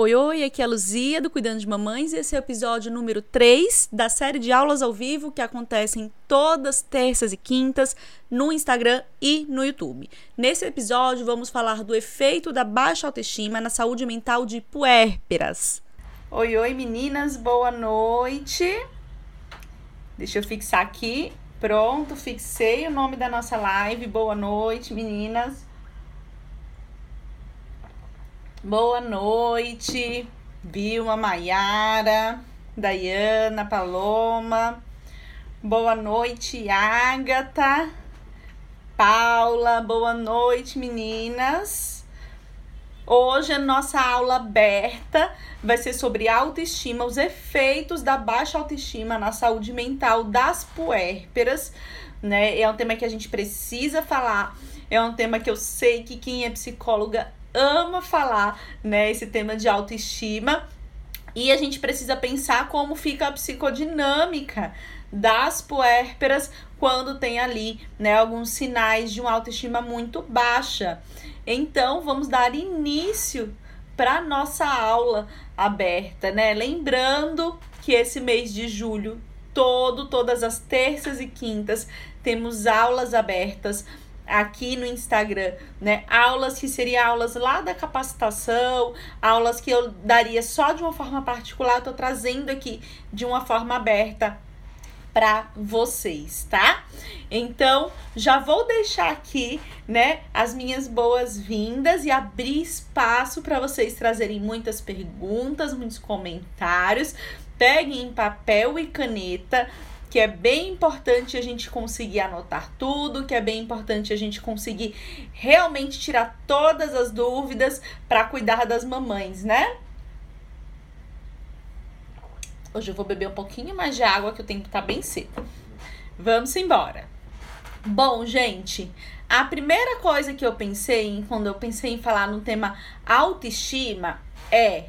Oi, oi, aqui é a Luzia do Cuidando de Mamães e esse é o episódio número 3 da série de aulas ao vivo que acontecem todas terças e quintas no Instagram e no YouTube. Nesse episódio vamos falar do efeito da baixa autoestima na saúde mental de puérperas. Oi, oi meninas, boa noite. Deixa eu fixar aqui. Pronto, fixei o nome da nossa live. Boa noite, meninas. Boa noite, Vilma, Maiara, Dayana, Paloma. Boa noite, Ágata, Paula. Boa noite, meninas. Hoje a nossa aula aberta vai ser sobre autoestima, os efeitos da baixa autoestima na saúde mental das puérperas, né? É um tema que a gente precisa falar. É um tema que eu sei que quem é psicóloga ama falar, né, esse tema de autoestima. E a gente precisa pensar como fica a psicodinâmica das puérperas quando tem ali, né, alguns sinais de uma autoestima muito baixa. Então, vamos dar início para nossa aula aberta, né? Lembrando que esse mês de julho todo, todas as terças e quintas, temos aulas abertas aqui no Instagram, né? Aulas que seriam aulas lá da capacitação, aulas que eu daria só de uma forma particular, tô trazendo aqui de uma forma aberta para vocês, tá? Então, já vou deixar aqui, né, as minhas boas-vindas e abrir espaço para vocês trazerem muitas perguntas, muitos comentários. Peguem papel e caneta, que é bem importante a gente conseguir anotar tudo, que é bem importante a gente conseguir realmente tirar todas as dúvidas para cuidar das mamães, né? Hoje eu vou beber um pouquinho mais de água que o tempo tá bem seco. Vamos embora. Bom, gente, a primeira coisa que eu pensei quando eu pensei em falar no tema autoestima é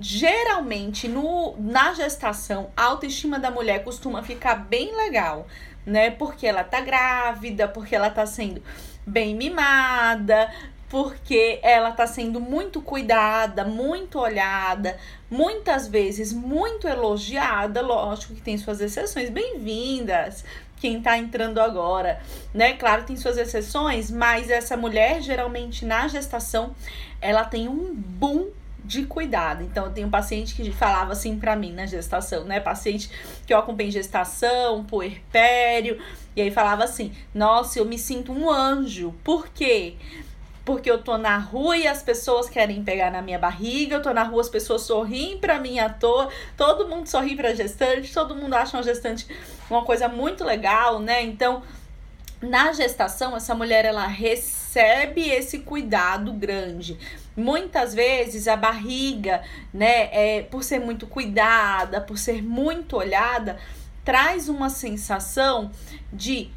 geralmente no, na gestação, a autoestima da mulher costuma ficar bem legal, né? Porque ela tá grávida, porque ela tá sendo bem mimada, porque ela tá sendo muito cuidada, muito olhada, muitas vezes muito elogiada. Lógico que tem suas exceções, bem-vindas. Quem tá entrando agora, né? Claro, tem suas exceções, mas essa mulher geralmente na gestação ela tem um boom de cuidado. Então, eu tenho um paciente que falava assim para mim na gestação, né? Paciente que eu acompanhei em gestação, puerpério, e aí falava assim: Nossa, eu me sinto um anjo. Por quê? Porque eu tô na rua e as pessoas querem pegar na minha barriga, eu tô na rua, as pessoas sorriem pra mim à toa, todo mundo sorri pra gestante, todo mundo acha uma gestante uma coisa muito legal, né? Então, na gestação, essa mulher ela recebe esse cuidado grande. Muitas vezes a barriga, né, é, por ser muito cuidada, por ser muito olhada, traz uma sensação de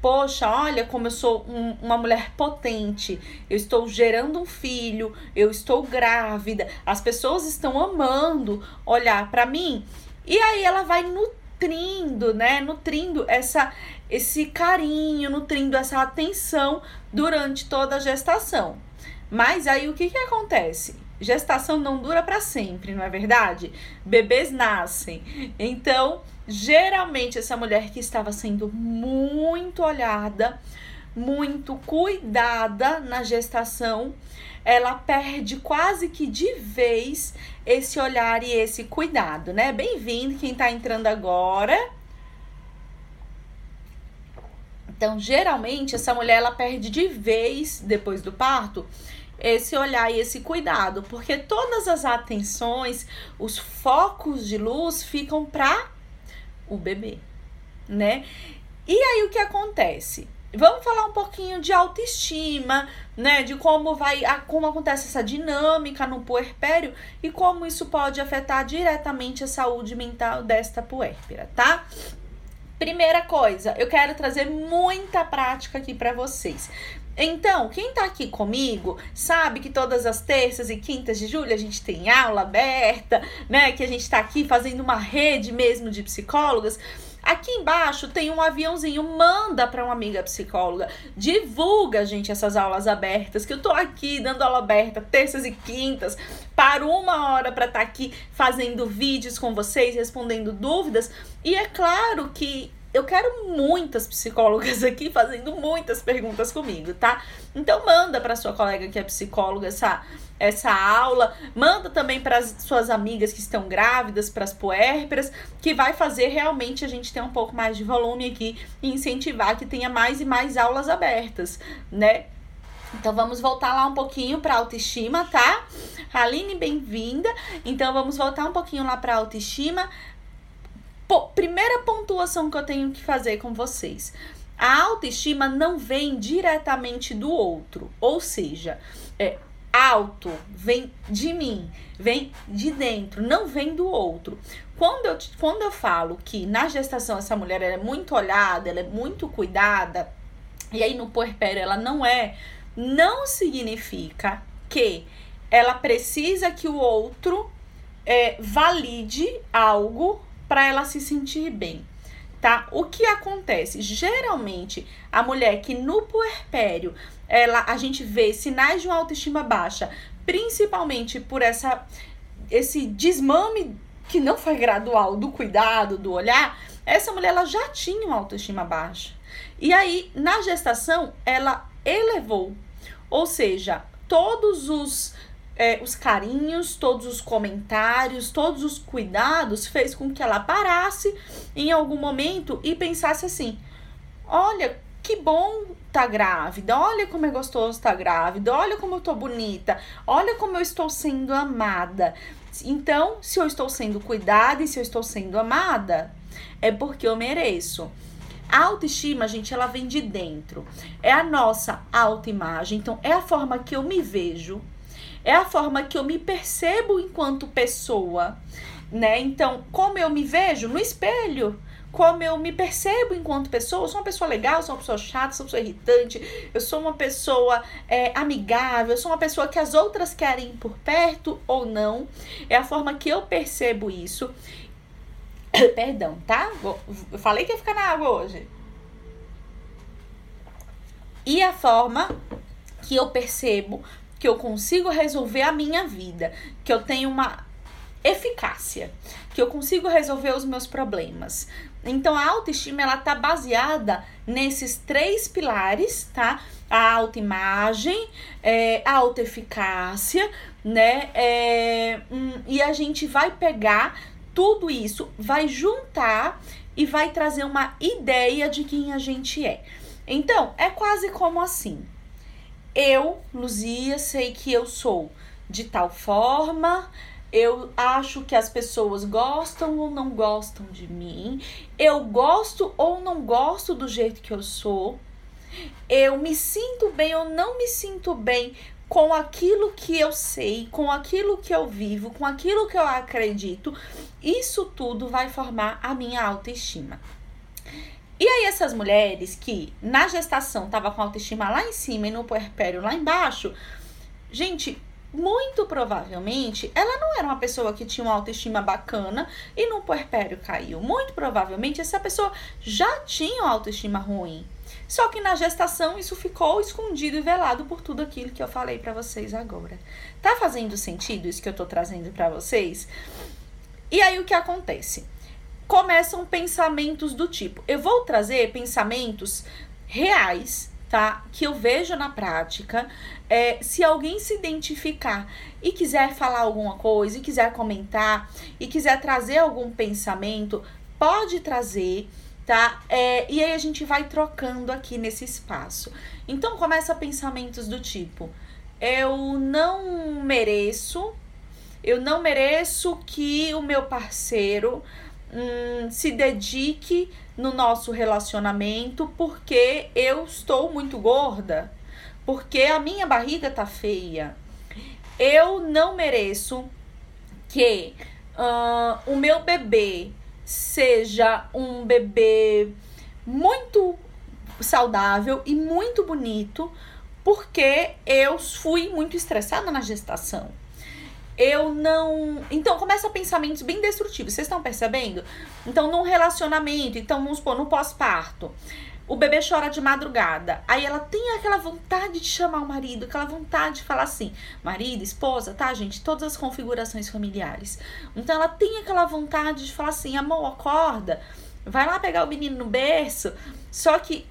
poxa, olha como eu sou um, uma mulher potente, eu estou gerando um filho, eu estou grávida, as pessoas estão amando olhar para mim. E aí ela vai nutrindo, né? Nutrindo essa esse carinho, nutrindo essa atenção durante toda a gestação. Mas aí o que, que acontece? Gestação não dura para sempre, não é verdade? Bebês nascem. Então, geralmente, essa mulher que estava sendo muito olhada, muito cuidada na gestação, ela perde quase que de vez esse olhar e esse cuidado, né? Bem-vindo quem está entrando agora. Então, geralmente, essa mulher ela perde de vez depois do parto esse olhar e esse cuidado, porque todas as atenções, os focos de luz ficam para o bebê, né? E aí o que acontece? Vamos falar um pouquinho de autoestima, né? De como vai, como acontece essa dinâmica no puerpério e como isso pode afetar diretamente a saúde mental desta puérpera, tá? Primeira coisa, eu quero trazer muita prática aqui para vocês. Então, quem tá aqui comigo sabe que todas as terças e quintas de julho a gente tem aula aberta, né? Que a gente tá aqui fazendo uma rede mesmo de psicólogas. Aqui embaixo tem um aviãozinho, manda para uma amiga psicóloga. Divulga, gente, essas aulas abertas, que eu tô aqui dando aula aberta terças e quintas, paro uma hora para estar tá aqui fazendo vídeos com vocês, respondendo dúvidas. E é claro que eu quero muitas psicólogas aqui fazendo muitas perguntas comigo, tá? Então manda para sua colega que é psicóloga essa essa aula, manda também para as suas amigas que estão grávidas, para as puérperas, que vai fazer realmente a gente ter um pouco mais de volume aqui e incentivar que tenha mais e mais aulas abertas, né? Então vamos voltar lá um pouquinho para autoestima, tá? Aline, bem-vinda. Então vamos voltar um pouquinho lá para autoestima. Primeira pontuação que eu tenho que fazer com vocês. A autoestima não vem diretamente do outro, ou seja, é, alto vem de mim, vem de dentro, não vem do outro. Quando eu, quando eu falo que na gestação essa mulher é muito olhada, ela é muito cuidada, e aí no puerpério ela não é, não significa que ela precisa que o outro é, valide algo para ela se sentir bem, tá? O que acontece? Geralmente, a mulher que no puerpério, ela, a gente vê sinais de uma autoestima baixa, principalmente por essa esse desmame que não foi gradual do cuidado, do olhar, essa mulher ela já tinha uma autoestima baixa. E aí, na gestação, ela elevou. Ou seja, todos os é, os carinhos, todos os comentários, todos os cuidados fez com que ela parasse em algum momento e pensasse assim: olha, que bom tá grávida, olha como é gostoso tá grávida, olha como eu tô bonita, olha como eu estou sendo amada. Então, se eu estou sendo cuidada e se eu estou sendo amada, é porque eu mereço. A autoestima, gente, ela vem de dentro. É a nossa autoimagem. Então, é a forma que eu me vejo é a forma que eu me percebo enquanto pessoa, né? Então, como eu me vejo no espelho, como eu me percebo enquanto pessoa, eu sou uma pessoa legal, eu sou uma pessoa chata, eu sou uma pessoa irritante, eu sou uma pessoa é, amigável, eu sou uma pessoa que as outras querem por perto ou não. É a forma que eu percebo isso. Perdão, tá? Eu falei que ia ficar na água hoje. E a forma que eu percebo que eu consigo resolver a minha vida, que eu tenho uma eficácia, que eu consigo resolver os meus problemas. Então a autoestima ela tá baseada nesses três pilares, tá? A autoimagem, é, a autoeficácia, né? É, hum, e a gente vai pegar tudo isso, vai juntar e vai trazer uma ideia de quem a gente é. Então, é quase como assim. Eu, Luzia, sei que eu sou de tal forma, eu acho que as pessoas gostam ou não gostam de mim, eu gosto ou não gosto do jeito que eu sou, eu me sinto bem ou não me sinto bem com aquilo que eu sei, com aquilo que eu vivo, com aquilo que eu acredito, isso tudo vai formar a minha autoestima. E aí essas mulheres que na gestação tava com autoestima lá em cima e no puerpério lá embaixo, gente, muito provavelmente ela não era uma pessoa que tinha uma autoestima bacana e no puerpério caiu. Muito provavelmente essa pessoa já tinha uma autoestima ruim. Só que na gestação isso ficou escondido e velado por tudo aquilo que eu falei para vocês agora. Tá fazendo sentido isso que eu tô trazendo para vocês? E aí o que acontece? Começam pensamentos do tipo. Eu vou trazer pensamentos reais, tá? Que eu vejo na prática. É, se alguém se identificar e quiser falar alguma coisa, e quiser comentar, e quiser trazer algum pensamento, pode trazer, tá? É, e aí a gente vai trocando aqui nesse espaço. Então começa pensamentos do tipo: eu não mereço, eu não mereço que o meu parceiro hum, se dedique no nosso relacionamento porque eu estou muito gorda, porque a minha barriga tá feia. Eu não mereço que uh, o meu bebê seja um bebê muito saudável e muito bonito, porque eu fui muito estressada na gestação. Eu não. Então começa pensamentos bem destrutivos. Vocês estão percebendo? Então, num relacionamento, então vamos supor, no pós-parto. O bebê chora de madrugada. Aí ela tem aquela vontade de chamar o marido, aquela vontade de falar assim: marido, esposa, tá, gente? Todas as configurações familiares. Então ela tem aquela vontade de falar assim: amor, acorda, vai lá pegar o menino no berço. Só que,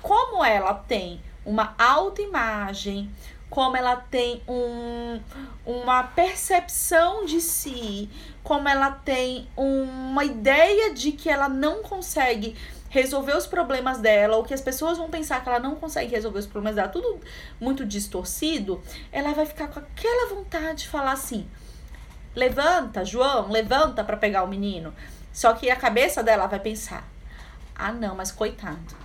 como ela tem uma autoimagem, como ela tem um, uma percepção de si, como ela tem uma ideia de que ela não consegue resolver os problemas dela, ou que as pessoas vão pensar que ela não consegue resolver os problemas dela, tudo muito distorcido, ela vai ficar com aquela vontade de falar assim: levanta, João, levanta para pegar o menino. Só que a cabeça dela vai pensar: ah, não, mas coitado,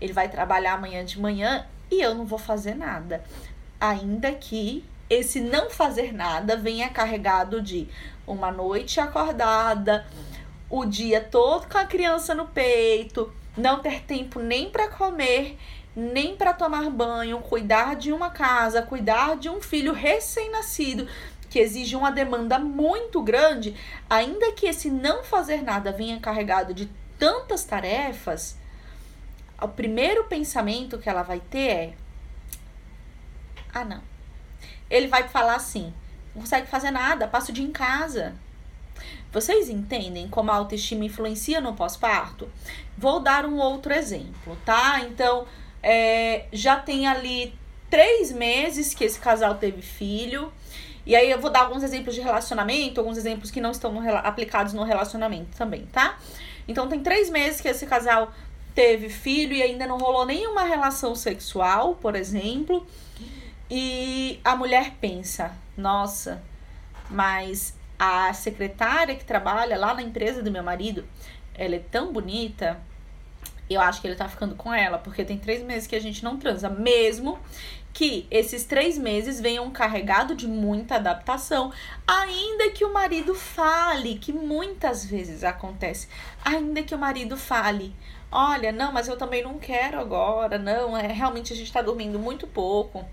ele vai trabalhar amanhã de manhã e eu não vou fazer nada. Ainda que esse não fazer nada venha carregado de uma noite acordada o dia todo com a criança no peito, não ter tempo nem para comer, nem para tomar banho, cuidar de uma casa, cuidar de um filho recém-nascido que exige uma demanda muito grande, ainda que esse não fazer nada venha carregado de tantas tarefas, o primeiro pensamento que ela vai ter é: ah, não. Ele vai falar assim: não consegue fazer nada, passa o dia em casa. Vocês entendem como a autoestima influencia no pós-parto? Vou dar um outro exemplo, tá? Então, é, já tem ali três meses que esse casal teve filho. E aí eu vou dar alguns exemplos de relacionamento, alguns exemplos que não estão no, aplicados no relacionamento também, tá? Então tem três meses que esse casal teve filho e ainda não rolou nenhuma relação sexual, por exemplo. E a mulher pensa, nossa, mas a secretária que trabalha lá na empresa do meu marido, ela é tão bonita. Eu acho que ele tá ficando com ela, porque tem três meses que a gente não transa, mesmo que esses três meses venham carregado de muita adaptação, ainda que o marido fale, que muitas vezes acontece, ainda que o marido fale, olha, não, mas eu também não quero agora, não, é realmente a gente tá dormindo muito pouco.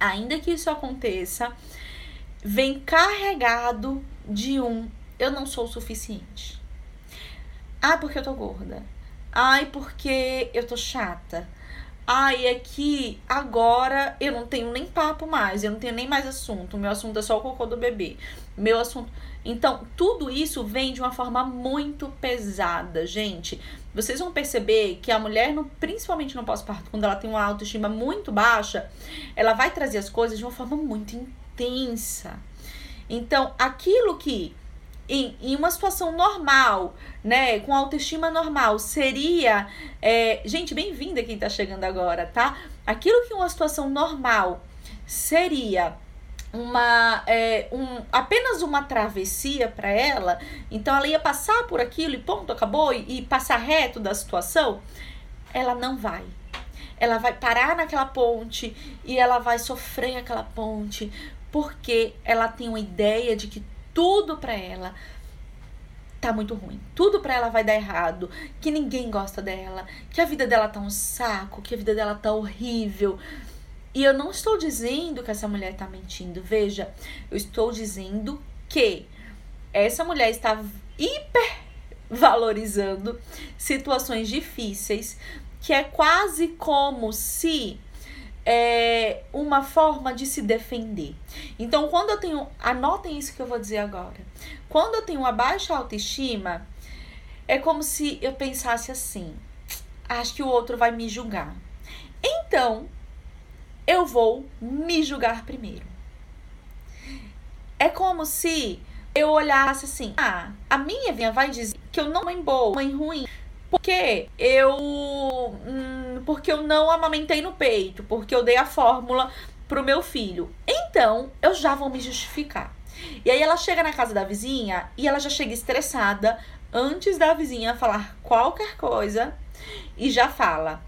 Ainda que isso aconteça, vem carregado de um eu não sou o suficiente. Ah, porque eu tô gorda. Ai, porque eu tô chata. Ai, é que agora eu não tenho nem papo mais, eu não tenho nem mais assunto. Meu assunto é só o cocô do bebê. Meu assunto. Então, tudo isso vem de uma forma muito pesada, gente. Vocês vão perceber que a mulher, no, principalmente no pós-parto, quando ela tem uma autoestima muito baixa, ela vai trazer as coisas de uma forma muito intensa. Então, aquilo que em, em uma situação normal, né, com autoestima normal, seria. É, gente, bem-vinda quem tá chegando agora, tá? Aquilo que uma situação normal seria uma é, um, apenas uma travessia para ela, então ela ia passar por aquilo e ponto, acabou, e, e passar reto da situação, ela não vai ela vai parar naquela ponte e ela vai sofrer aquela ponte porque ela tem uma ideia de que tudo para ela tá muito ruim. Tudo para ela vai dar errado, que ninguém gosta dela, que a vida dela tá um saco, que a vida dela tá horrível. E eu não estou dizendo que essa mulher tá mentindo. Veja, eu estou dizendo que essa mulher está hiper valorizando situações difíceis, que é quase como se é uma forma de se defender. Então, quando eu tenho. Anotem isso que eu vou dizer agora. Quando eu tenho uma baixa autoestima, é como se eu pensasse assim: acho que o outro vai me julgar. Então, eu vou me julgar primeiro. É como se eu olhasse assim: ah, a minha vinha vai dizer que eu não mãe boa, mãe ruim, porque eu. Hum, porque eu não amamentei no peito, porque eu dei a fórmula pro meu filho. Então, eu já vou me justificar. E aí ela chega na casa da vizinha e ela já chega estressada antes da vizinha falar qualquer coisa e já fala: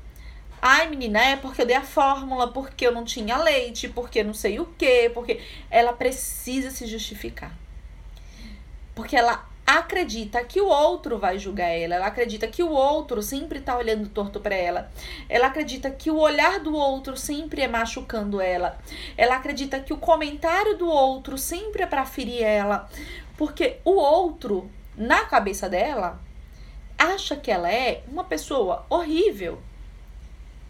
Ai, menina, é porque eu dei a fórmula, porque eu não tinha leite, porque não sei o quê, porque ela precisa se justificar. Porque ela acredita que o outro vai julgar ela, ela acredita que o outro sempre tá olhando torto para ela, ela acredita que o olhar do outro sempre é machucando ela, ela acredita que o comentário do outro sempre é para ferir ela, porque o outro, na cabeça dela, acha que ela é uma pessoa horrível.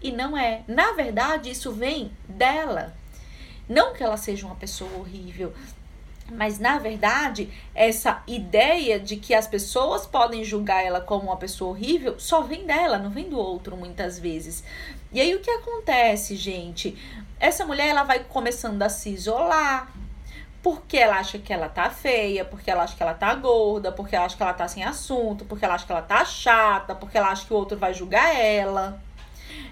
E não é. Na verdade, isso vem dela. Não que ela seja uma pessoa horrível, mas na verdade, essa ideia de que as pessoas podem julgar ela como uma pessoa horrível só vem dela, não vem do outro muitas vezes. E aí o que acontece, gente? Essa mulher ela vai começando a se isolar, porque ela acha que ela tá feia, porque ela acha que ela tá gorda, porque ela acha que ela tá sem assunto, porque ela acha que ela tá chata, porque ela acha que o outro vai julgar ela.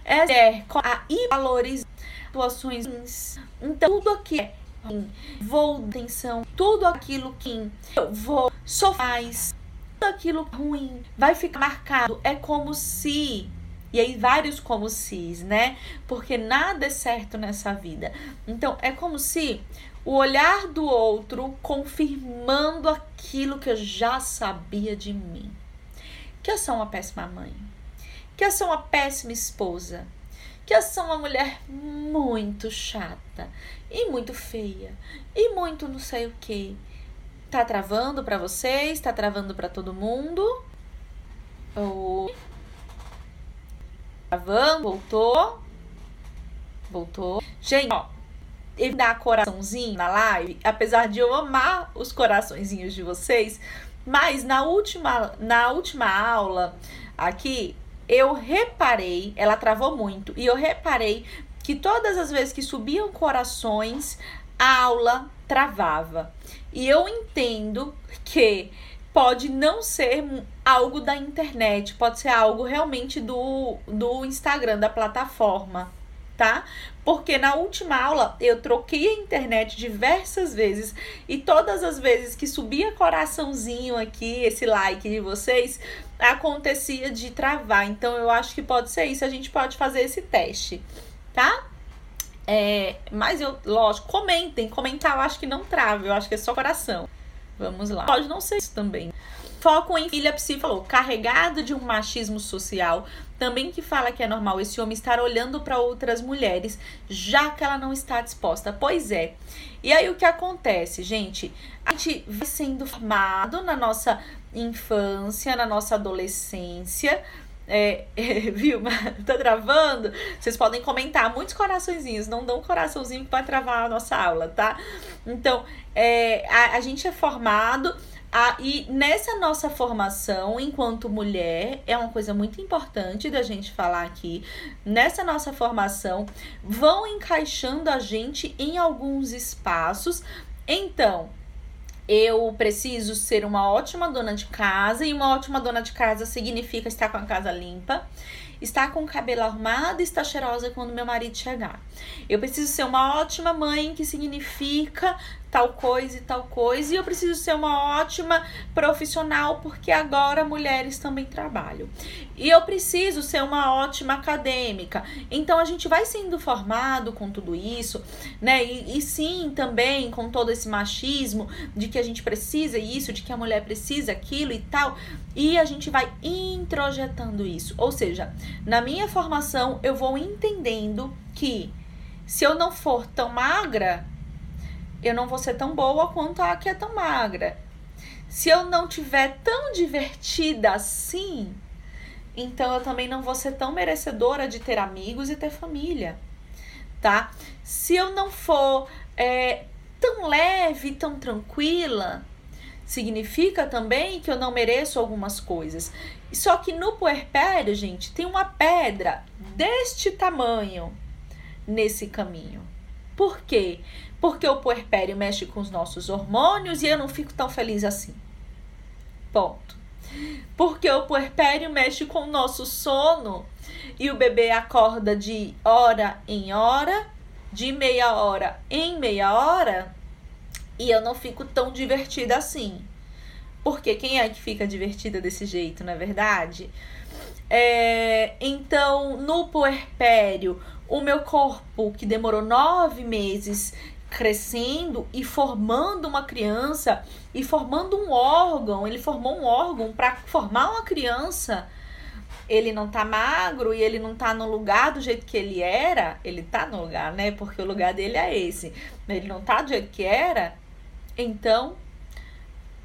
É a valorizar situações. Então, tudo aqui é vou atenção, tudo aquilo que eu vou sofrer, tudo aquilo ruim vai ficar marcado. É como se e aí vários como se, né? Porque nada é certo nessa vida. Então é como se o olhar do outro confirmando aquilo que eu já sabia de mim. Que eu sou uma péssima mãe. Que eu sou uma péssima esposa. Que eu sou uma mulher muito chata e muito feia e muito não sei o que. Tá travando para vocês? Tá travando para todo mundo? Ou travando? Voltou? Voltou? Gente, ó, ele dá coraçãozinho na live, apesar de eu amar os coraçõezinhos de vocês, mas na última na última aula aqui eu reparei, ela travou muito, e eu reparei que todas as vezes que subiam corações, a aula travava. E eu entendo que pode não ser algo da internet, pode ser algo realmente do, do Instagram, da plataforma, tá? Porque na última aula eu troquei a internet diversas vezes e todas as vezes que subia coraçãozinho aqui, esse like de vocês, acontecia de travar. Então eu acho que pode ser isso, a gente pode fazer esse teste tá? É, mas eu, lógico, comentem. Comentar eu acho que não trava, eu acho que é só coração. Vamos lá. Pode não ser isso também. Foco em filha psi falou, carregado de um machismo social, também que fala que é normal esse homem estar olhando para outras mulheres, já que ela não está disposta. Pois é. E aí o que acontece, gente? A gente vai sendo formado na nossa infância, na nossa adolescência, é, é, viu? tá travando? Vocês podem comentar muitos coraçõezinhos, não dão um coraçãozinho para travar a nossa aula, tá? Então, é, a, a gente é formado a, e nessa nossa formação enquanto mulher, é uma coisa muito importante da gente falar aqui. Nessa nossa formação, vão encaixando a gente em alguns espaços. Então, eu preciso ser uma ótima dona de casa e uma ótima dona de casa significa estar com a casa limpa, estar com o cabelo arrumado e estar cheirosa quando meu marido chegar. Eu preciso ser uma ótima mãe, que significa tal coisa e tal coisa, e eu preciso ser uma ótima profissional porque agora mulheres também trabalham. E eu preciso ser uma ótima acadêmica. Então a gente vai sendo formado com tudo isso, né? E, e sim, também com todo esse machismo de que a gente precisa isso, de que a mulher precisa aquilo e tal, e a gente vai introjetando isso. Ou seja, na minha formação eu vou entendendo que se eu não for tão magra, eu não vou ser tão boa quanto a que é tão magra. Se eu não tiver tão divertida assim, então eu também não vou ser tão merecedora de ter amigos e ter família, tá? Se eu não for é, tão leve, tão tranquila, significa também que eu não mereço algumas coisas. Só que no puerpério, gente, tem uma pedra deste tamanho nesse caminho. Por quê? Porque o puerpério mexe com os nossos hormônios e eu não fico tão feliz assim. Ponto. Porque o puerpério mexe com o nosso sono e o bebê acorda de hora em hora, de meia hora em meia hora, e eu não fico tão divertida assim. Porque quem é que fica divertida desse jeito, não é verdade? É, então, no puerpério, o meu corpo, que demorou nove meses crescendo e formando uma criança e formando um órgão. Ele formou um órgão para formar uma criança. Ele não tá magro e ele não tá no lugar do jeito que ele era. Ele tá no lugar, né? Porque o lugar dele é esse. Ele não tá do jeito que era. Então,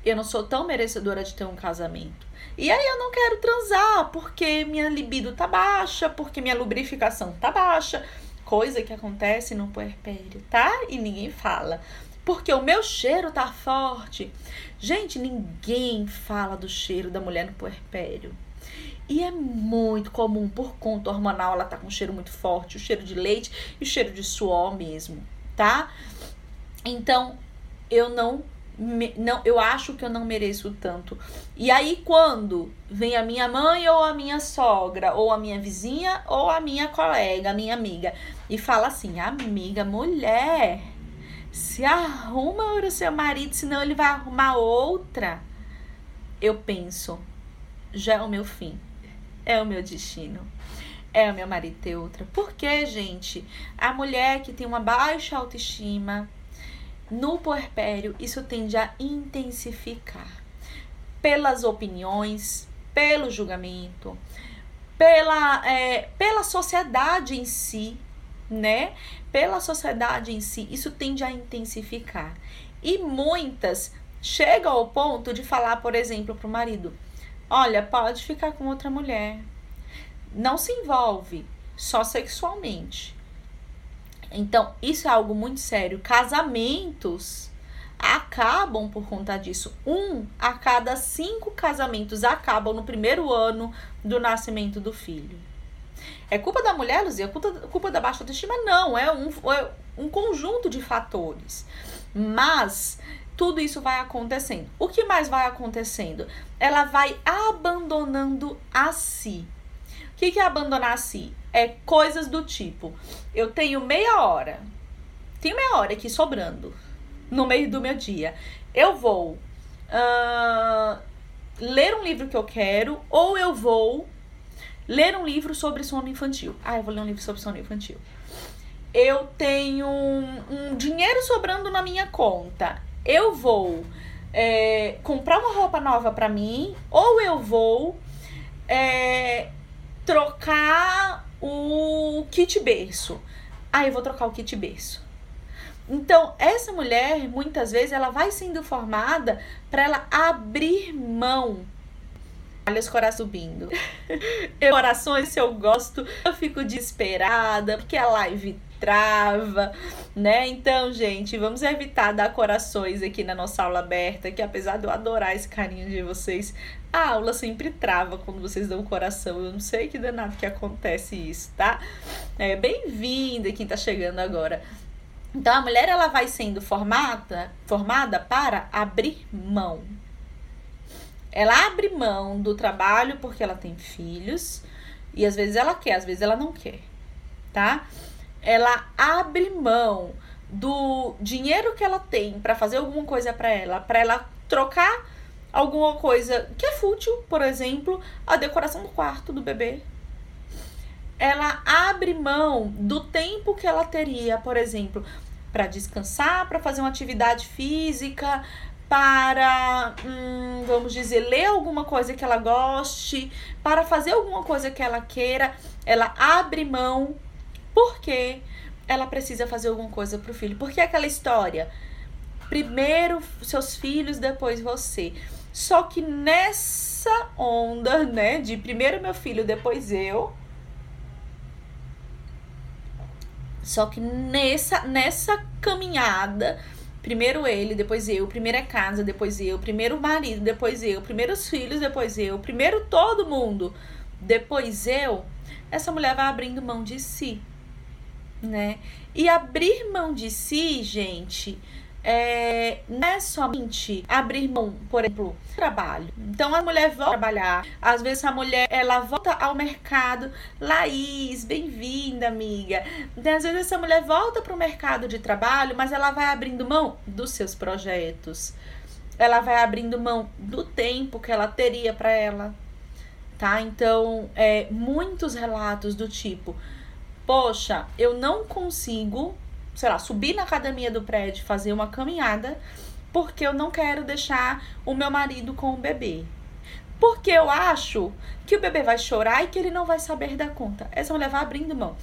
eu não sou tão merecedora de ter um casamento. E aí eu não quero transar porque minha libido tá baixa, porque minha lubrificação tá baixa, coisa que acontece no puerpério, tá? E ninguém fala. Porque o meu cheiro tá forte. Gente, ninguém fala do cheiro da mulher no puerpério. E é muito comum, por conta hormonal, ela tá com um cheiro muito forte, o cheiro de leite e o cheiro de suor mesmo, tá? Então, eu não não, eu acho que eu não mereço tanto. E aí, quando vem a minha mãe ou a minha sogra, ou a minha vizinha, ou a minha colega, a minha amiga, e fala assim: amiga, mulher, se arruma o seu marido, senão ele vai arrumar outra. Eu penso, já é o meu fim, é o meu destino. É o meu marido ter outra. Porque, gente, a mulher que tem uma baixa autoestima, no puerpério, isso tende a intensificar pelas opiniões, pelo julgamento, pela, é, pela sociedade em si, né? Pela sociedade em si, isso tende a intensificar. E muitas chegam ao ponto de falar, por exemplo, para o marido: Olha, pode ficar com outra mulher. Não se envolve só sexualmente. Então, isso é algo muito sério. Casamentos acabam por conta disso. Um a cada cinco casamentos acabam no primeiro ano do nascimento do filho. É culpa da mulher, Luzia? É culpa, culpa da baixa autoestima? Não, é um, é um conjunto de fatores. Mas tudo isso vai acontecendo. O que mais vai acontecendo? Ela vai abandonando a si. O que, que é abandonar a si? É coisas do tipo: eu tenho meia hora, tenho meia hora aqui sobrando no meio do meu dia. Eu vou uh, ler um livro que eu quero, ou eu vou ler um livro sobre sono infantil. Ah, eu vou ler um livro sobre sono infantil. Eu tenho um, um dinheiro sobrando na minha conta. Eu vou é, comprar uma roupa nova para mim, ou eu vou é, trocar o kit berço. Ah, eu vou trocar o kit berço. Então, essa mulher, muitas vezes, ela vai sendo formada para ela abrir mão. Olha os corações subindo. Corações, se eu gosto, eu fico desesperada, porque a live trava, né? Então, gente, vamos evitar dar corações aqui na nossa aula aberta, que apesar de eu adorar esse carinho de vocês, a aula sempre trava quando vocês dão coração. Eu não sei que danado que acontece isso, tá? É, Bem-vinda quem tá chegando agora. Então, a mulher ela vai sendo formada, formada para abrir mão. Ela abre mão do trabalho porque ela tem filhos e às vezes ela quer, às vezes ela não quer, tá? ela abre mão do dinheiro que ela tem para fazer alguma coisa para ela, para ela trocar alguma coisa que é fútil, por exemplo, a decoração do quarto do bebê. Ela abre mão do tempo que ela teria, por exemplo, para descansar, para fazer uma atividade física, para, hum, vamos dizer, ler alguma coisa que ela goste, para fazer alguma coisa que ela queira. Ela abre mão porque ela precisa fazer alguma coisa pro filho. Porque é aquela história, primeiro seus filhos, depois você. Só que nessa onda, né, de primeiro meu filho, depois eu, Só que nessa, nessa caminhada, primeiro ele, depois eu, primeiro casa, depois eu, primeiro o marido, depois eu, primeiro os filhos, depois eu, primeiro todo mundo, depois eu, essa mulher vai abrindo mão de si né? E abrir mão de si, gente, é, não é somente abrir mão, por exemplo, trabalho. Então a mulher volta a trabalhar, às vezes a mulher ela volta ao mercado. Laís, bem-vinda, amiga. Então, às vezes essa mulher volta para o mercado de trabalho, mas ela vai abrindo mão dos seus projetos. Ela vai abrindo mão do tempo que ela teria para ela, tá? Então, é, muitos relatos do tipo Poxa, eu não consigo sei lá, subir na academia do prédio, fazer uma caminhada, porque eu não quero deixar o meu marido com o bebê. Porque eu acho que o bebê vai chorar e que ele não vai saber dar conta. Essa mulher vai abrindo mão.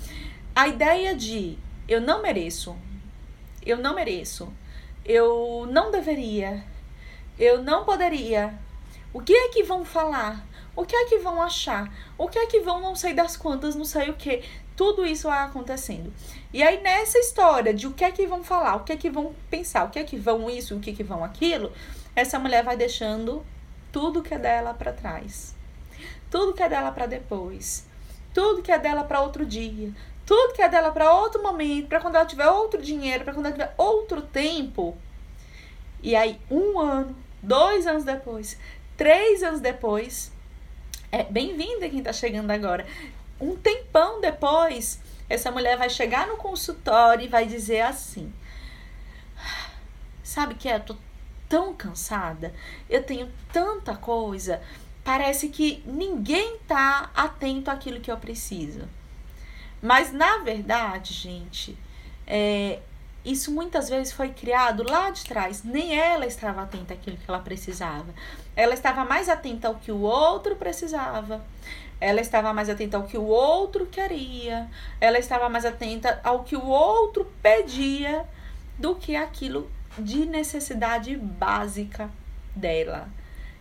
A ideia de eu não mereço, eu não mereço, eu não deveria, eu não poderia. O que é que vão falar? O que é que vão achar? O que é que vão não sei das quantas, não sei o que. Tudo isso acontecendo. E aí, nessa história de o que é que vão falar, o que é que vão pensar, o que é que vão isso, o que é que vão aquilo, essa mulher vai deixando tudo que é dela para trás. Tudo que é dela para depois. Tudo que é dela para outro dia. Tudo que é dela para outro momento, para quando ela tiver outro dinheiro, para quando ela tiver outro tempo. E aí, um ano, dois anos depois, três anos depois, é bem-vinda quem tá chegando agora. Um tempão depois, essa mulher vai chegar no consultório e vai dizer assim: Sabe que é? Eu tô tão cansada, eu tenho tanta coisa, parece que ninguém tá atento àquilo que eu preciso. Mas na verdade, gente, é, isso muitas vezes foi criado lá de trás. Nem ela estava atenta àquilo que ela precisava. Ela estava mais atenta ao que o outro precisava. Ela estava mais atenta ao que o outro queria. Ela estava mais atenta ao que o outro pedia do que aquilo de necessidade básica dela.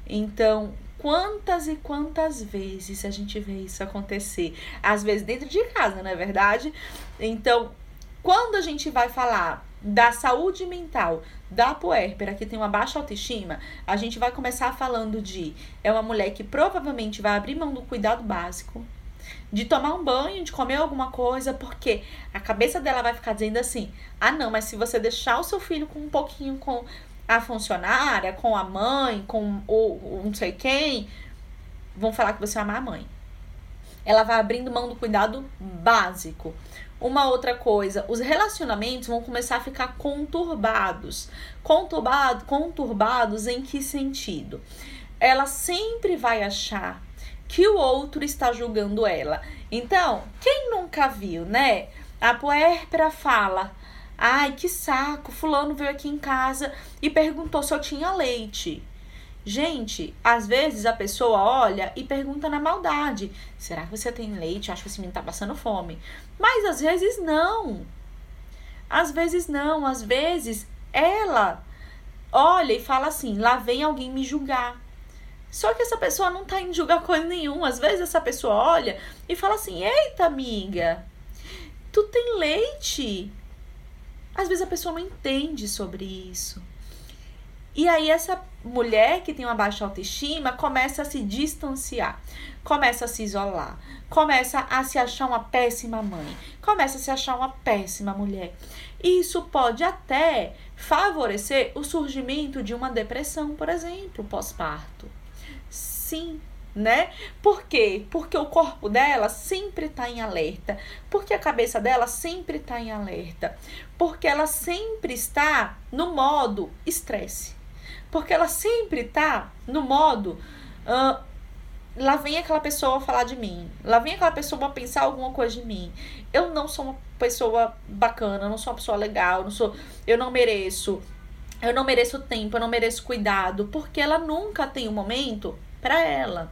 Então, quantas e quantas vezes a gente vê isso acontecer? Às vezes dentro de casa, não é verdade? Então, quando a gente vai falar da saúde mental da puérpera que tem uma baixa autoestima, a gente vai começar falando de é uma mulher que provavelmente vai abrir mão do cuidado básico, de tomar um banho, de comer alguma coisa, porque a cabeça dela vai ficar dizendo assim: "Ah, não, mas se você deixar o seu filho com um pouquinho com a funcionária, com a mãe, com o, não sei quem, vão falar que você ama a mãe". Ela vai abrindo mão do cuidado básico. Uma outra coisa, os relacionamentos vão começar a ficar conturbados. Conturbado, conturbados em que sentido? Ela sempre vai achar que o outro está julgando ela. Então, quem nunca viu, né? A puérpera fala: Ai, que saco, Fulano veio aqui em casa e perguntou se eu tinha leite. Gente, às vezes a pessoa olha e pergunta na maldade: será que você tem leite? Eu acho que esse menino tá passando fome. Mas às vezes não. Às vezes não. Às vezes ela olha e fala assim: lá vem alguém me julgar. Só que essa pessoa não tá em julgar coisa nenhuma. Às vezes essa pessoa olha e fala assim: eita, amiga, tu tem leite? Às vezes a pessoa não entende sobre isso. E aí essa mulher que tem uma baixa autoestima começa a se distanciar, começa a se isolar, começa a se achar uma péssima mãe, começa a se achar uma péssima mulher. Isso pode até favorecer o surgimento de uma depressão, por exemplo, pós-parto. Sim, né? Por quê? Porque o corpo dela sempre está em alerta, porque a cabeça dela sempre está em alerta, porque ela sempre está no modo estresse. Porque ela sempre tá no modo. Uh, lá vem aquela pessoa falar de mim. Lá vem aquela pessoa pensar alguma coisa de mim. Eu não sou uma pessoa bacana, eu não sou uma pessoa legal, eu não sou, eu não mereço. Eu não mereço tempo, eu não mereço cuidado, porque ela nunca tem um momento para ela.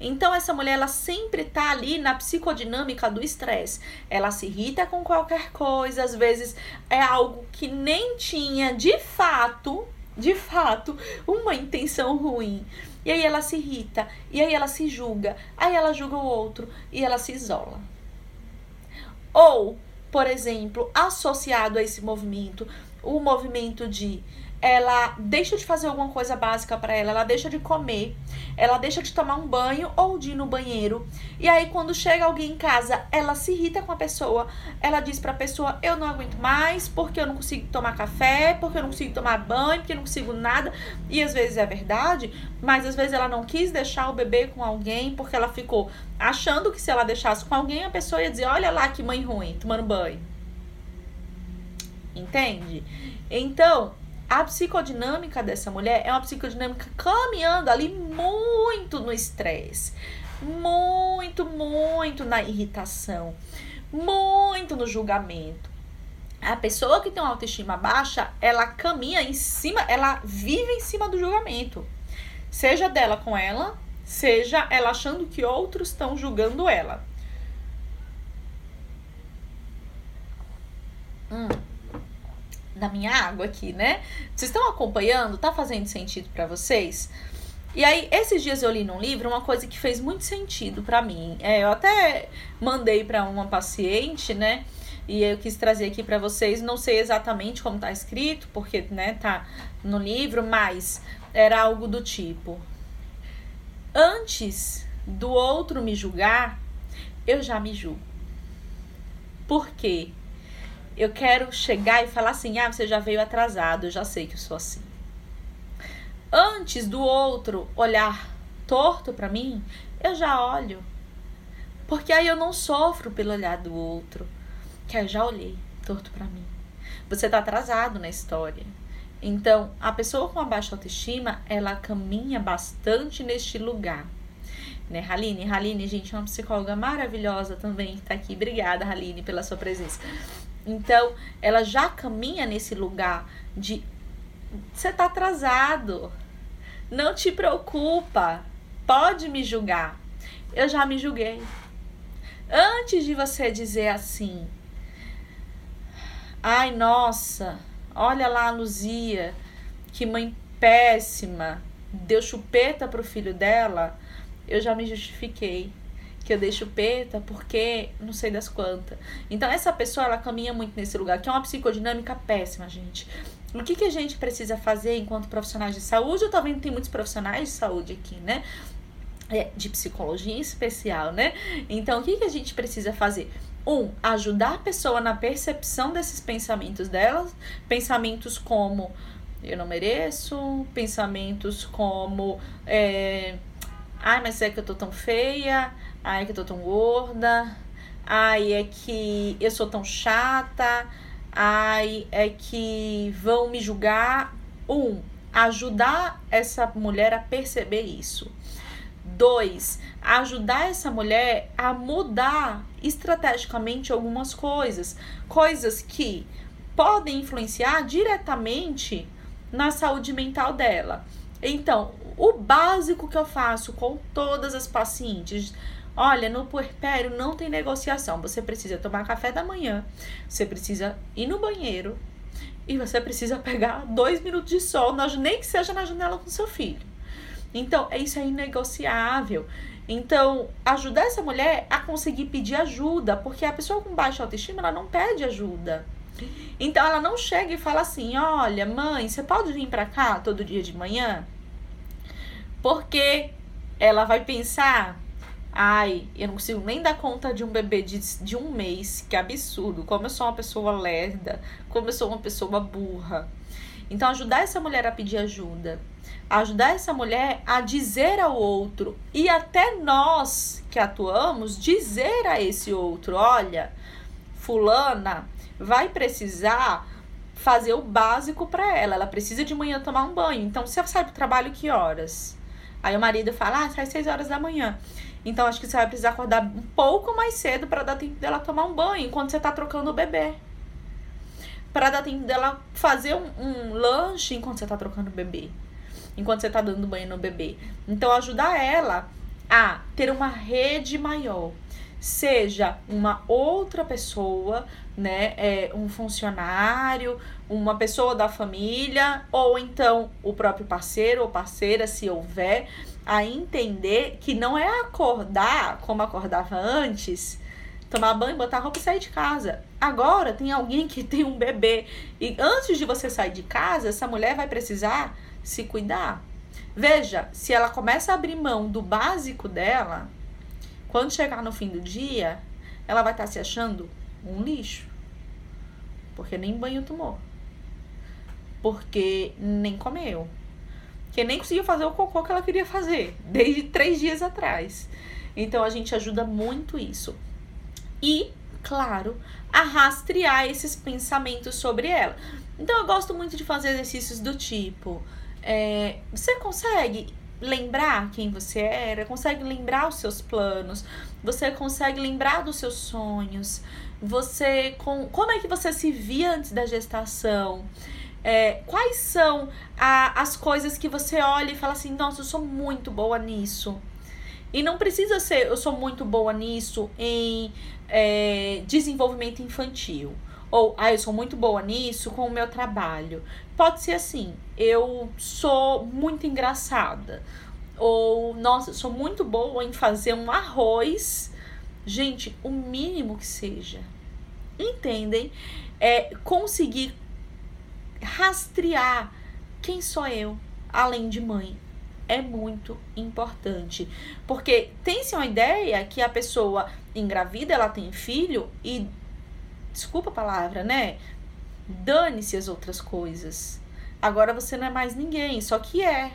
Então essa mulher ela sempre tá ali na psicodinâmica do estresse. Ela se irrita com qualquer coisa, às vezes é algo que nem tinha de fato de fato, uma intenção ruim. E aí ela se irrita, e aí ela se julga, aí ela julga o outro e ela se isola. Ou, por exemplo, associado a esse movimento, o movimento de ela deixa de fazer alguma coisa básica para ela, ela deixa de comer, ela deixa de tomar um banho ou de ir no banheiro. E aí quando chega alguém em casa, ela se irrita com a pessoa, ela diz para a pessoa: "Eu não aguento mais, porque eu não consigo tomar café, porque eu não consigo tomar banho, porque eu não consigo nada". E às vezes é verdade, mas às vezes ela não quis deixar o bebê com alguém porque ela ficou achando que se ela deixasse com alguém, a pessoa ia dizer: "Olha lá que mãe ruim, tomando banho". Entende? Então, a psicodinâmica dessa mulher é uma psicodinâmica caminhando ali muito no estresse, muito, muito na irritação, muito no julgamento. a pessoa que tem uma autoestima baixa, ela caminha em cima, ela vive em cima do julgamento. Seja dela com ela, seja ela achando que outros estão julgando ela. Hum, na minha água aqui, né? Vocês estão acompanhando? Tá fazendo sentido para vocês? E aí, esses dias eu li num livro uma coisa que fez muito sentido para mim. É, eu até mandei para uma paciente, né? E eu quis trazer aqui para vocês, não sei exatamente como tá escrito, porque, né, tá no livro, mas era algo do tipo: Antes do outro me julgar, eu já me julgo. Por quê? Eu quero chegar e falar assim: "Ah, você já veio atrasado, eu já sei que eu sou assim". Antes do outro olhar torto para mim, eu já olho. Porque aí eu não sofro pelo olhar do outro que eu já olhei torto para mim. Você tá atrasado na história. Então, a pessoa com a baixa autoestima, ela caminha bastante neste lugar. Né, Haline? Haline, gente, é uma psicóloga maravilhosa também que tá aqui. Obrigada, Haline, pela sua presença. Então, ela já caminha nesse lugar de você tá atrasado. Não te preocupa. Pode me julgar. Eu já me julguei. Antes de você dizer assim, Ai, nossa, olha lá a Luzia, que mãe péssima, deu chupeta pro filho dela. Eu já me justifiquei que eu dei chupeta porque não sei das quantas. Então, essa pessoa, ela caminha muito nesse lugar, que é uma psicodinâmica péssima, gente. O que, que a gente precisa fazer enquanto profissionais de saúde? Eu também tem muitos profissionais de saúde aqui, né? É, de psicologia em especial, né? Então, o que, que a gente precisa fazer? Um, ajudar a pessoa na percepção desses pensamentos delas, pensamentos como eu não mereço, pensamentos como é, ai, mas é que eu tô tão feia, ai, que eu tô tão gorda, ai, é que eu sou tão chata, ai, é que vão me julgar. Um, ajudar essa mulher a perceber isso. Dois, ajudar essa mulher a mudar estrategicamente algumas coisas, coisas que podem influenciar diretamente na saúde mental dela. Então, o básico que eu faço com todas as pacientes, olha, no puerpério não tem negociação. Você precisa tomar café da manhã, você precisa ir no banheiro e você precisa pegar dois minutos de sol, nem que seja na janela com seu filho. Então, isso é inegociável. Então, ajudar essa mulher a conseguir pedir ajuda, porque a pessoa com baixa autoestima, ela não pede ajuda. Então, ela não chega e fala assim: "Olha, mãe, você pode vir para cá todo dia de manhã?" Porque ela vai pensar: "Ai, eu não consigo nem dar conta de um bebê de, de um mês, que absurdo. Como eu sou uma pessoa lerda, como eu sou uma pessoa burra." Então, ajudar essa mulher a pedir ajuda ajudar essa mulher a dizer ao outro e até nós que atuamos dizer a esse outro, olha, fulana vai precisar fazer o básico para ela, ela precisa de manhã tomar um banho. Então você sai pro trabalho que horas? Aí o marido fala: "Ah, sai seis horas da manhã". Então acho que você vai precisar acordar um pouco mais cedo para dar tempo dela tomar um banho enquanto você tá trocando o bebê. Para dar tempo dela fazer um, um lanche enquanto você tá trocando o bebê enquanto você tá dando banho no bebê. Então, ajudar ela a ter uma rede maior. Seja uma outra pessoa, né? É, um funcionário, uma pessoa da família, ou então o próprio parceiro ou parceira, se houver, a entender que não é acordar como acordava antes, tomar banho, botar roupa e sair de casa. Agora tem alguém que tem um bebê. E antes de você sair de casa, essa mulher vai precisar se cuidar. Veja, se ela começa a abrir mão do básico dela, quando chegar no fim do dia, ela vai estar tá se achando um lixo. Porque nem banho tomou. Porque nem comeu. Que nem conseguiu fazer o cocô que ela queria fazer, desde três dias atrás. Então a gente ajuda muito isso. E, claro, a rastrear esses pensamentos sobre ela. Então eu gosto muito de fazer exercícios do tipo: é, você consegue lembrar quem você era, consegue lembrar os seus planos, você consegue lembrar dos seus sonhos, você com, como é que você se via antes da gestação? É, quais são a, as coisas que você olha e fala assim, nossa, eu sou muito boa nisso. E não precisa ser, eu sou muito boa nisso em é, desenvolvimento infantil. Ou, ah, eu sou muito boa nisso com o meu trabalho. Pode ser assim, eu sou muito engraçada. Ou, nossa, sou muito boa em fazer um arroz. Gente, o mínimo que seja. Entendem? É conseguir rastrear quem sou eu, além de mãe. É muito importante. Porque tem-se uma ideia que a pessoa engravida, ela tem filho e desculpa a palavra, né? Dane-se as outras coisas. Agora você não é mais ninguém, só que é,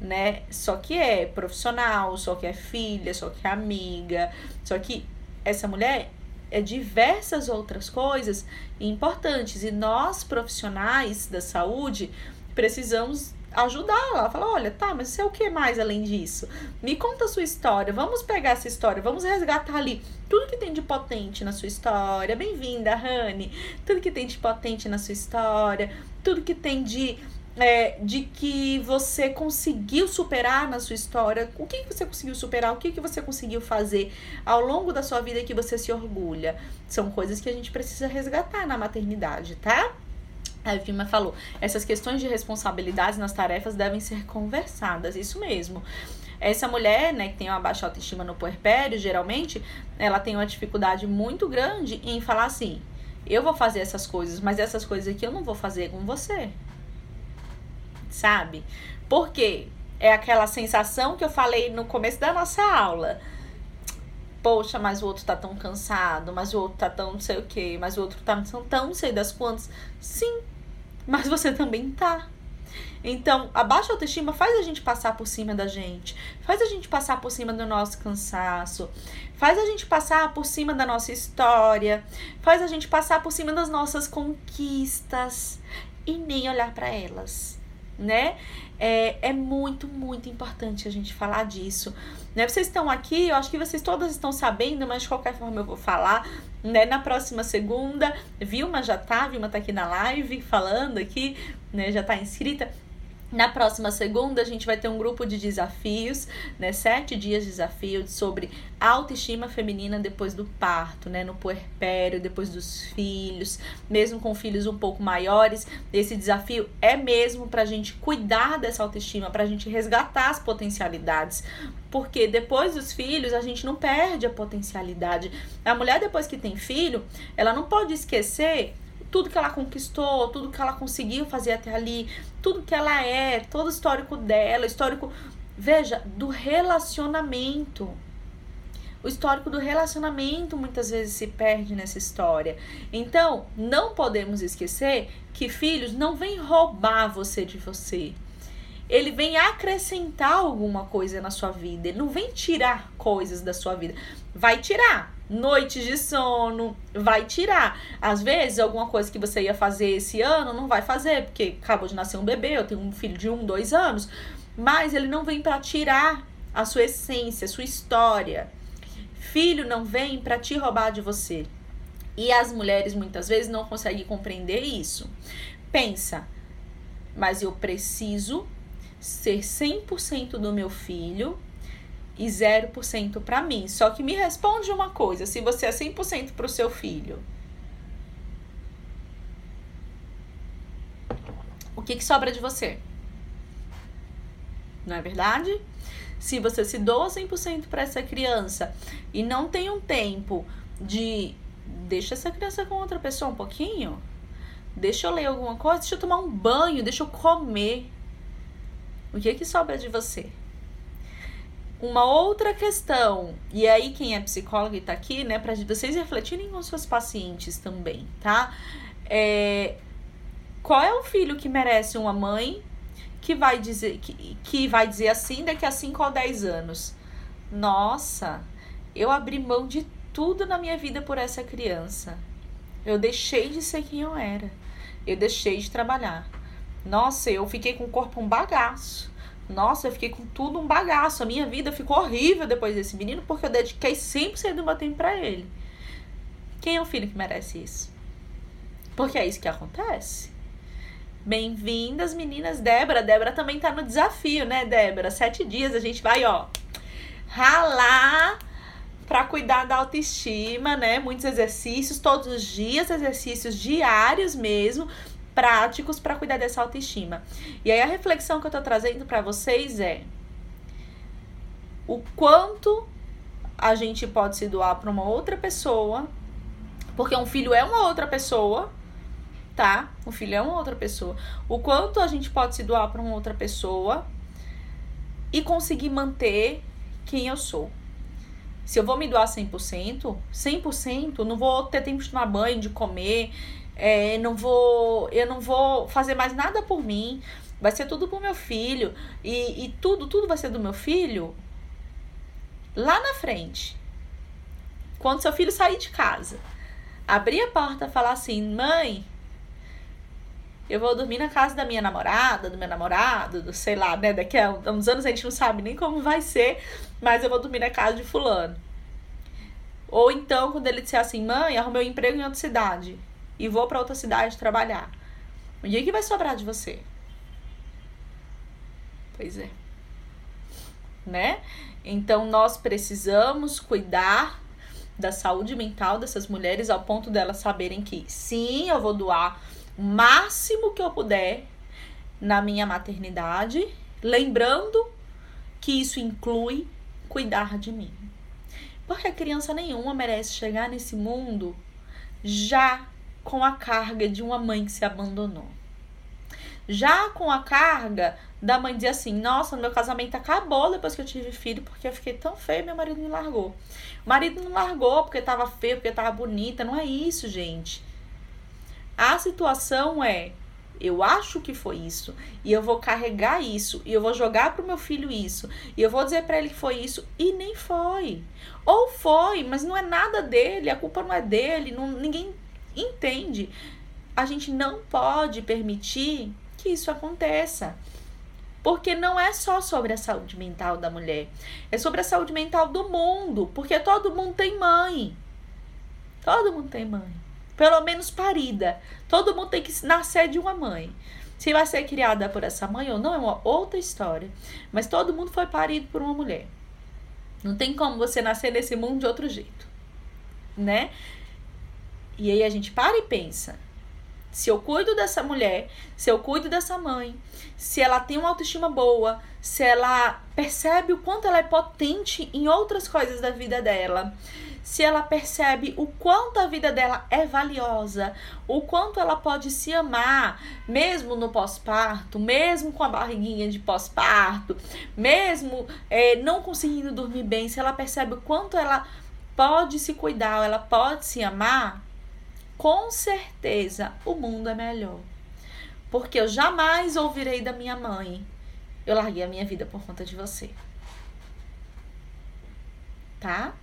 né? Só que é profissional, só que é filha, só que é amiga, só que essa mulher é diversas outras coisas importantes e nós profissionais da saúde precisamos ajudar ela. Falar, olha, tá, mas você é o que mais além disso? Me conta a sua história. Vamos pegar essa história, vamos resgatar ali tudo que tem de potente na sua história. Bem-vinda, Rani. Tudo que tem de potente na sua história, tudo que tem de é, de que você conseguiu superar na sua história, o que, que você conseguiu superar, o que, que você conseguiu fazer ao longo da sua vida que você se orgulha. São coisas que a gente precisa resgatar na maternidade, tá? A Vilma falou: essas questões de responsabilidades nas tarefas devem ser conversadas, isso mesmo. Essa mulher, né, que tem uma baixa autoestima no puerpério, geralmente, ela tem uma dificuldade muito grande em falar assim: eu vou fazer essas coisas, mas essas coisas aqui eu não vou fazer com você. Sabe? Porque é aquela sensação que eu falei no começo da nossa aula. Poxa, mas o outro tá tão cansado, mas o outro tá tão não sei o que, mas o outro tá tão não sei das quantas. Sim, mas você também tá. Então, a baixa autoestima faz a gente passar por cima da gente, faz a gente passar por cima do nosso cansaço, faz a gente passar por cima da nossa história, faz a gente passar por cima das nossas conquistas e nem olhar para elas, né? É, é muito, muito importante a gente falar disso. Né? Vocês estão aqui, eu acho que vocês todas estão sabendo, mas de qualquer forma eu vou falar. Né? Na próxima segunda, Vilma já tá, Vilma tá aqui na live falando aqui, né? Já tá inscrita. Na próxima segunda, a gente vai ter um grupo de desafios, né? Sete dias de desafio sobre autoestima feminina depois do parto, né? No puerpério, depois dos filhos, mesmo com filhos um pouco maiores. Esse desafio é mesmo para a gente cuidar dessa autoestima, para a gente resgatar as potencialidades. Porque depois dos filhos, a gente não perde a potencialidade. A mulher, depois que tem filho, ela não pode esquecer tudo que ela conquistou, tudo que ela conseguiu fazer até ali, tudo que ela é, todo o histórico dela, histórico, veja, do relacionamento. O histórico do relacionamento muitas vezes se perde nessa história. Então, não podemos esquecer que filhos não vêm roubar você de você. Ele vem acrescentar alguma coisa na sua vida. Ele não vem tirar coisas da sua vida. Vai tirar, noites de sono, vai tirar. Às vezes, alguma coisa que você ia fazer esse ano não vai fazer, porque acabou de nascer um bebê, eu tenho um filho de um, dois anos, mas ele não vem para tirar a sua essência, a sua história. Filho não vem para te roubar de você. E as mulheres muitas vezes não conseguem compreender isso. Pensa, mas eu preciso ser 100% do meu filho e 0% para mim. Só que me responde uma coisa: se você é 100% para o seu filho, o que, que sobra de você? Não é verdade? Se você se doa 100% para essa criança e não tem um tempo de deixa essa criança com outra pessoa um pouquinho, deixa eu ler alguma coisa, deixa eu tomar um banho, deixa eu comer. O que que sobra de você? Uma outra questão, e aí quem é psicólogo e tá aqui, né, para vocês refletirem com seus pacientes também, tá? É, qual é o filho que merece uma mãe que vai dizer que, que vai dizer assim daqui a 5 ou 10 anos? Nossa, eu abri mão de tudo na minha vida por essa criança. Eu deixei de ser quem eu era. Eu deixei de trabalhar. Nossa, eu fiquei com o corpo um bagaço Nossa, eu fiquei com tudo um bagaço. A minha vida ficou horrível depois desse menino porque eu dediquei 100% do meu tempo para ele. Quem é o filho que merece isso? Porque é isso que acontece. Bem-vindas, meninas. Débora. Débora também tá no desafio, né, Débora? Sete dias a gente vai, ó, ralar para cuidar da autoestima, né? Muitos exercícios, todos os dias, exercícios diários mesmo, práticos para cuidar dessa autoestima. E aí a reflexão que eu tô trazendo para vocês é o quanto a gente pode se doar para uma outra pessoa, porque um filho é uma outra pessoa, tá? Um filho é uma outra pessoa. O quanto a gente pode se doar para uma outra pessoa e conseguir manter quem eu sou. Se eu vou me doar 100%, 100%, não vou ter tempo de tomar banho, de comer, é, não vou, eu não vou fazer mais nada por mim, vai ser tudo pro meu filho e, e tudo, tudo vai ser do meu filho lá na frente. Quando seu filho sair de casa, abrir a porta e falar assim, mãe, eu vou dormir na casa da minha namorada, do meu namorado, do sei lá, né? Daqui a uns anos a gente não sabe nem como vai ser, mas eu vou dormir na casa de fulano. Ou então, quando ele disser assim, mãe, arrumei um emprego em outra cidade e vou para outra cidade trabalhar. O dia que vai sobrar de você? Pois é. Né? Então nós precisamos cuidar da saúde mental dessas mulheres ao ponto delas saberem que sim, eu vou doar o máximo que eu puder na minha maternidade, lembrando que isso inclui cuidar de mim. Porque a criança nenhuma merece chegar nesse mundo já com a carga de uma mãe que se abandonou. Já com a carga da mãe dizer assim: Nossa, meu casamento acabou depois que eu tive filho, porque eu fiquei tão feia meu marido me largou. O marido não largou porque tava feio, porque tava bonita. Não é isso, gente. A situação é: eu acho que foi isso, e eu vou carregar isso, e eu vou jogar pro meu filho isso, e eu vou dizer para ele que foi isso, e nem foi. Ou foi, mas não é nada dele, a culpa não é dele, não, ninguém entende. A gente não pode permitir que isso aconteça. Porque não é só sobre a saúde mental da mulher, é sobre a saúde mental do mundo, porque todo mundo tem mãe. Todo mundo tem mãe. Pelo menos parida. Todo mundo tem que nascer de uma mãe. Se vai ser criada por essa mãe ou não é uma outra história. Mas todo mundo foi parido por uma mulher. Não tem como você nascer nesse mundo de outro jeito, né? E aí a gente para e pensa: se eu cuido dessa mulher, se eu cuido dessa mãe, se ela tem uma autoestima boa, se ela percebe o quanto ela é potente em outras coisas da vida dela, se ela percebe o quanto a vida dela é valiosa, o quanto ela pode se amar, mesmo no pós-parto, mesmo com a barriguinha de pós-parto, mesmo é, não conseguindo dormir bem, se ela percebe o quanto ela pode se cuidar, ela pode se amar, com certeza o mundo é melhor. Porque eu jamais ouvirei da minha mãe: eu larguei a minha vida por conta de você. Tá?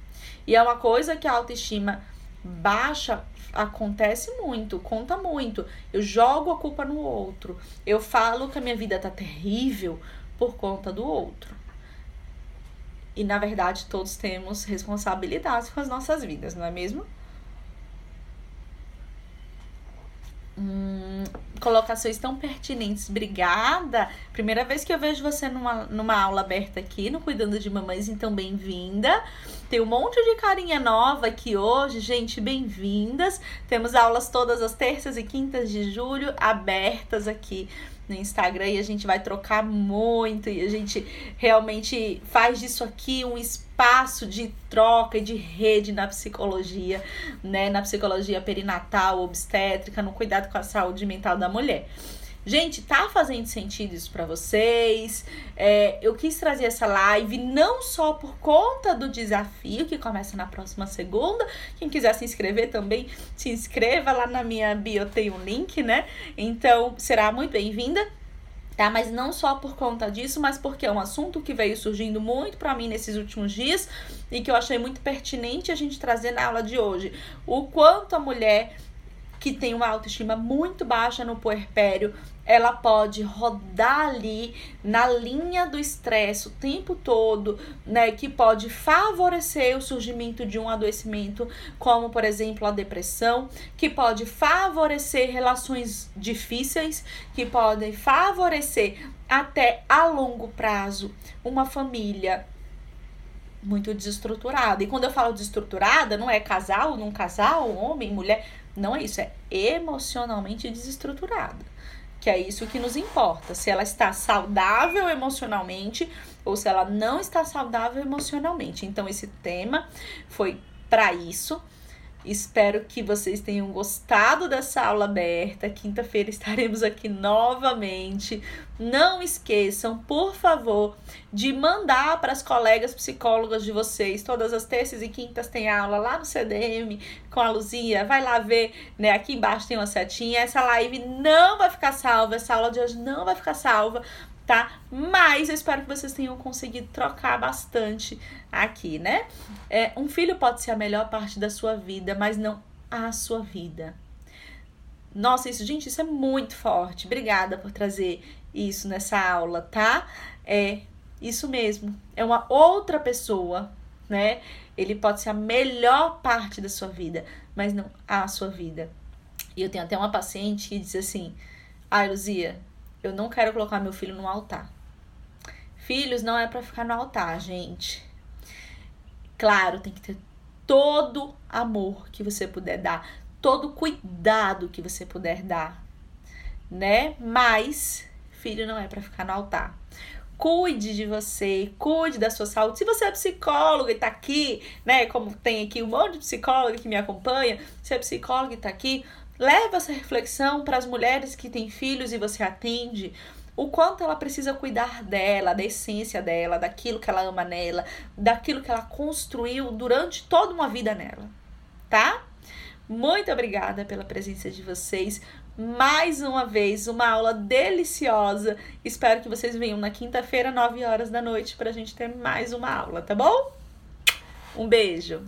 E é uma coisa que a autoestima baixa acontece muito, conta muito. Eu jogo a culpa no outro. Eu falo que a minha vida tá terrível por conta do outro. E na verdade todos temos responsabilidades com as nossas vidas, não é mesmo? Hum, colocações tão pertinentes. Obrigada. Primeira vez que eu vejo você numa, numa aula aberta aqui no Cuidando de Mamães, então bem-vinda. Tem um monte de carinha nova aqui hoje, gente, bem-vindas. Temos aulas todas as terças e quintas de julho abertas aqui no Instagram e a gente vai trocar muito e a gente realmente faz disso aqui um espaço de troca e de rede na psicologia, né, na psicologia perinatal, obstétrica, no cuidado com a saúde mental da mulher. Gente, tá fazendo sentido isso para vocês? É, eu quis trazer essa live não só por conta do desafio que começa na próxima segunda. Quem quiser se inscrever também, se inscreva lá na minha bio, tem um link, né? Então, será muito bem-vinda tá? Mas não só por conta disso, mas porque é um assunto que veio surgindo muito para mim nesses últimos dias e que eu achei muito pertinente a gente trazer na aula de hoje. O quanto a mulher que tem uma autoestima muito baixa no puerpério, ela pode rodar ali na linha do estresse o tempo todo, né, que pode favorecer o surgimento de um adoecimento, como por exemplo a depressão, que pode favorecer relações difíceis, que podem favorecer até a longo prazo uma família muito desestruturada. E quando eu falo desestruturada, não é casal, não casal, homem, mulher, não é isso, é emocionalmente desestruturada que é isso que nos importa. Se ela está saudável emocionalmente ou se ela não está saudável emocionalmente. Então, esse tema foi para isso. Espero que vocês tenham gostado dessa aula aberta. Quinta-feira estaremos aqui novamente. Não esqueçam, por favor, de mandar para as colegas psicólogas de vocês. Todas as terças e quintas tem aula lá no CDM com a Luzia. Vai lá ver, né? Aqui embaixo tem uma setinha. Essa live não vai ficar salva. Essa aula de hoje não vai ficar salva tá? Mas eu espero que vocês tenham conseguido trocar bastante aqui, né? É, um filho pode ser a melhor parte da sua vida, mas não a sua vida. Nossa, isso, gente, isso é muito forte. Obrigada por trazer isso nessa aula, tá? É isso mesmo. É uma outra pessoa, né? Ele pode ser a melhor parte da sua vida, mas não a sua vida. E eu tenho até uma paciente que diz assim: Ai, Luzia, eu não quero colocar meu filho no altar. Filhos não é para ficar no altar, gente. Claro, tem que ter todo amor que você puder dar, todo cuidado que você puder dar, né? Mas filho não é para ficar no altar. Cuide de você, cuide da sua saúde. Se você é psicólogo e tá aqui, né? Como tem aqui um monte de psicólogo que me acompanha, se é psicólogo e tá aqui, Leve essa reflexão para as mulheres que têm filhos e você atende. O quanto ela precisa cuidar dela, da essência dela, daquilo que ela ama nela, daquilo que ela construiu durante toda uma vida nela, tá? Muito obrigada pela presença de vocês. Mais uma vez, uma aula deliciosa. Espero que vocês venham na quinta-feira, 9 horas da noite, para a gente ter mais uma aula, tá bom? Um beijo!